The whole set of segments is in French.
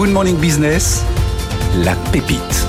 Good Morning Business, la pépite.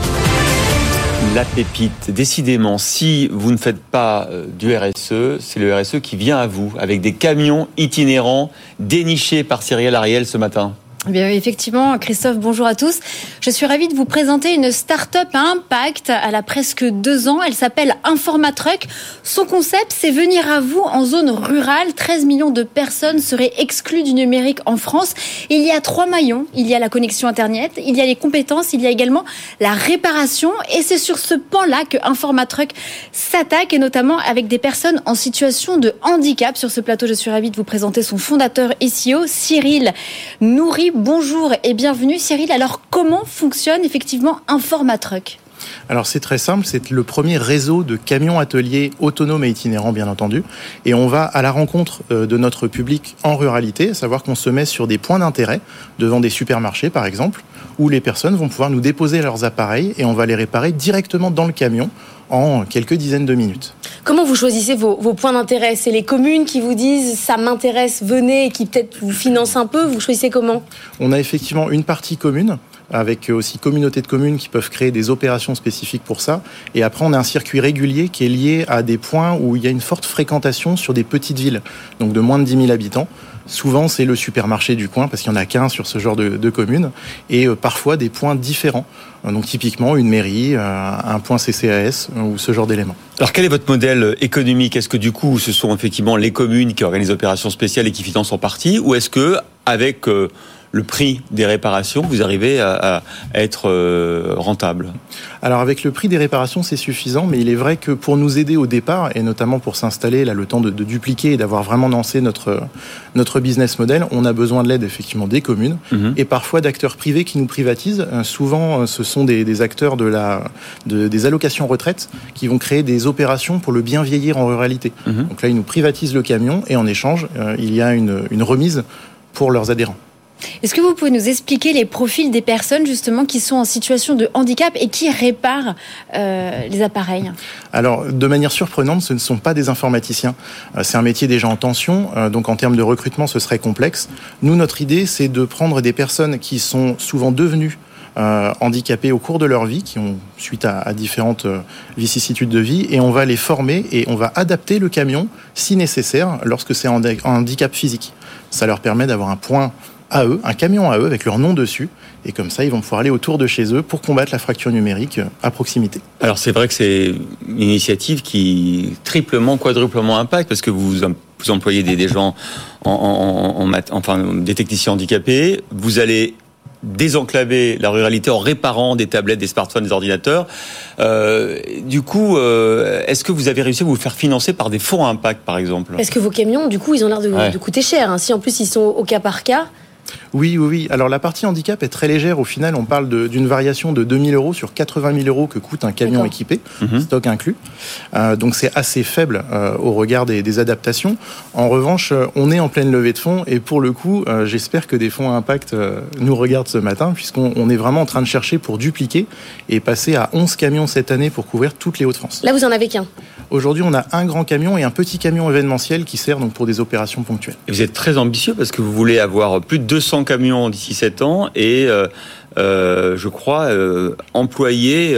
La pépite, décidément, si vous ne faites pas euh, du RSE, c'est le RSE qui vient à vous, avec des camions itinérants dénichés par Cyril Ariel ce matin. Eh bien, effectivement, Christophe, bonjour à tous. Je suis ravie de vous présenter une start-up à impact. Elle a presque deux ans. Elle s'appelle Informatruck. Son concept, c'est venir à vous en zone rurale. 13 millions de personnes seraient exclues du numérique en France. Il y a trois maillons. Il y a la connexion Internet, il y a les compétences, il y a également la réparation. Et c'est sur ce pan-là que Informatruck s'attaque, et notamment avec des personnes en situation de handicap. Sur ce plateau, je suis ravie de vous présenter son fondateur SEO, Cyril Nourri bonjour et bienvenue Cyril. Alors comment fonctionne effectivement Informatruck? Alors c'est très simple, c'est le premier réseau de camions ateliers autonomes et itinérants bien entendu. Et on va à la rencontre euh, de notre public en ruralité, à savoir qu'on se met sur des points d'intérêt, devant des supermarchés par exemple, où les personnes vont pouvoir nous déposer leurs appareils et on va les réparer directement dans le camion en quelques dizaines de minutes. Comment vous choisissez vos, points d'intérêt? C'est les communes qui vous disent ça m'intéresse, venez, et qui peut-être vous financent un peu? Vous choisissez comment? On a effectivement une partie commune avec aussi communautés de communes qui peuvent créer des opérations spécifiques pour ça. Et après, on a un circuit régulier qui est lié à des points où il y a une forte fréquentation sur des petites villes, donc de moins de 10 000 habitants. Souvent, c'est le supermarché du coin, parce qu'il n'y en a qu'un sur ce genre de, communes, et euh, parfois des points différents. Donc typiquement une mairie, euh, un point CCAS ou ce genre d'éléments. Alors quel est votre modèle économique? Est-ce que du coup ce sont effectivement les communes qui organisent opérations spéciales et qui financent en partie? Ou est-ce que avec euh, le prix des réparations, vous arrivez à, être euh, rentable Alors avec le prix des réparations, c'est suffisant, mais il est vrai que pour nous aider au départ, et notamment pour s'installer, là, le temps de, dupliquer et d'avoir vraiment lancé notre, notre business model, on a besoin de l'aide effectivement des communes mhm. et parfois d'acteurs privés qui nous privatisent. Euh, souvent, euh, ce sont des, acteurs de la, des allocations retraite qui vont créer des opérations pour le bien vieillir en ruralité. Mhm. Donc là, ils nous privatisent le camion et en échange, il y a une, une remise pour leurs adhérents. Est-ce que vous pouvez nous expliquer les profils des personnes justement qui sont en situation de handicap et qui réparent euh, les appareils? Alors, de manière surprenante, ce ne sont pas des informaticiens. Euh, c'est un métier déjà en tension, euh, donc en termes de recrutement, ce serait complexe. Nous, notre idée, c'est de prendre des personnes qui sont souvent devenues handicapées au cours de leur vie, qui ont suite à, différentes vicissitudes de vie, et on va les former et on va adapter le camion si nécessaire lorsque c'est un handicap physique. Ça leur permet d'avoir un point à eux, un camion à eux avec leur nom dessus. Et comme ça, ils vont pouvoir aller autour de chez eux pour combattre la fracture numérique à proximité. Alors c'est vrai que c'est une initiative qui triplement, quadruplement impact parce que vous, vous employez des, gens en, en, enfin des techniciens handicapés. Vous allez désenclaver la ruralité en réparant des tablettes, des smartphones, des ordinateurs. Euh, du coup, euh, est-ce que vous avez réussi à vous faire financer par des fonds à impact, par exemple? Est-ce que vos camions, du coup, ils ont l'air de, de, coûter cher. Hein. Si en plus ils sont au cas par cas, oui, oui, oui. Alors la partie handicap est très légère. Au final, on parle d'une variation de 2000 euros sur 80 000 euros que coûte un camion équipé, mhm. stock inclus. Euh, donc c'est assez faible euh, au regard des, adaptations. En revanche, euh, on est en pleine levée de fonds et pour le coup, j'espère que des fonds à impact nous regardent ce matin puisqu'on est vraiment en train de chercher pour dupliquer et passer à 11 camions cette année pour couvrir toutes les Hauts-de-France. Là, vous en avez qu'un Aujourd'hui, on a un grand camion et un petit camion événementiel qui sert donc pour des opérations ponctuelles. vous êtes très ambitieux parce que vous voulez avoir plus de 200 camions d'ici 7 ans et euh, euh, je crois, euh, employer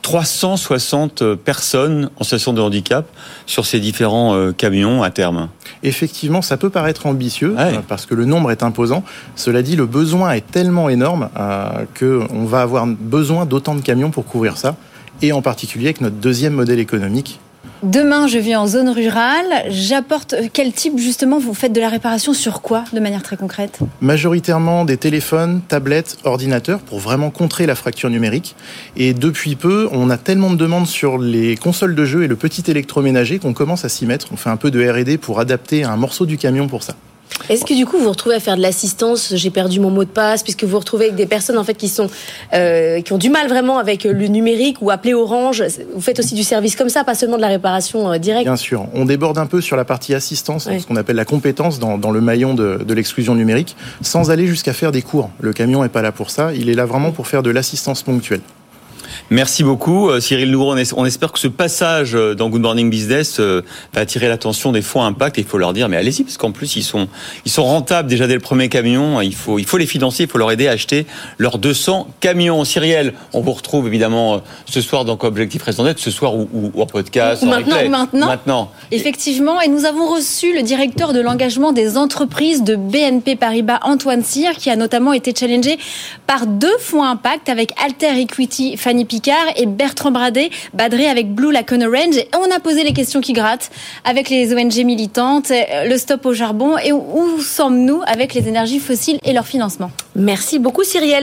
360 personnes en situation de handicap sur ces différents camions à terme. Effectivement, ça peut paraître ambitieux parce que le nombre est imposant. Cela dit, le besoin est tellement énorme qu'on va avoir besoin d'autant de camions pour couvrir ça, et en particulier avec notre deuxième modèle économique Demain, je vis en zone rurale. J'apporte quel type justement vous faites de la réparation sur quoi de manière très concrète? Majoritairement des téléphones, tablettes, ordinateurs pour vraiment contrer la fracture numérique. Et depuis peu, on a tellement de demandes sur les consoles de jeux et le petit électroménager qu'on commence à s'y mettre. On fait un peu de R&D pour adapter un morceau du camion pour ça. Est-ce que du coup vous vous retrouvez à faire de l'assistance J'ai perdu mon mot de passe, puisque vous vous retrouvez avec des personnes en fait qui sont euh, qui ont du mal vraiment avec le numérique ou appeler Orange. Vous faites aussi du service comme ça, pas seulement de la réparation euh, directe. Bien sûr, on déborde un peu sur la partie assistance, ce qu'on appelle la compétence dans, le maillon de, de l'exclusion numérique, sans aller jusqu'à faire des cours. Le camion n'est pas là pour ça, il est là vraiment pour faire de l'assistance ponctuelle. Merci beaucoup, euh, Cyril Lourd. On espère que ce passage euh, dans Good Morning Business euh, va attirer l'attention des fonds impact. Et il faut leur dire, mais allez-y, parce qu'en plus, ils sont, ils sont rentables déjà dès le premier camion. Il faut, il faut les financer, il faut leur aider à acheter leurs 200 camions. Cyril, on vous retrouve évidemment ce soir dans Objectif Raison d'être, ce soir ou, en podcast. maintenant, maintenant, maintenant. Effectivement. Et nous avons reçu le directeur de l'engagement des entreprises de BNP Paribas, Antoine Cyr, qui a notamment été challengé par deux fonds impact avec Alter Equity, Fanny Picard et Bertrand Bradet, Badré avec Blue Lacoon Range. Et on a posé les questions qui grattent avec les ONG militantes, le stop au charbon et où sommes-nous avec les énergies fossiles et leur financement. Merci beaucoup Cyrielle.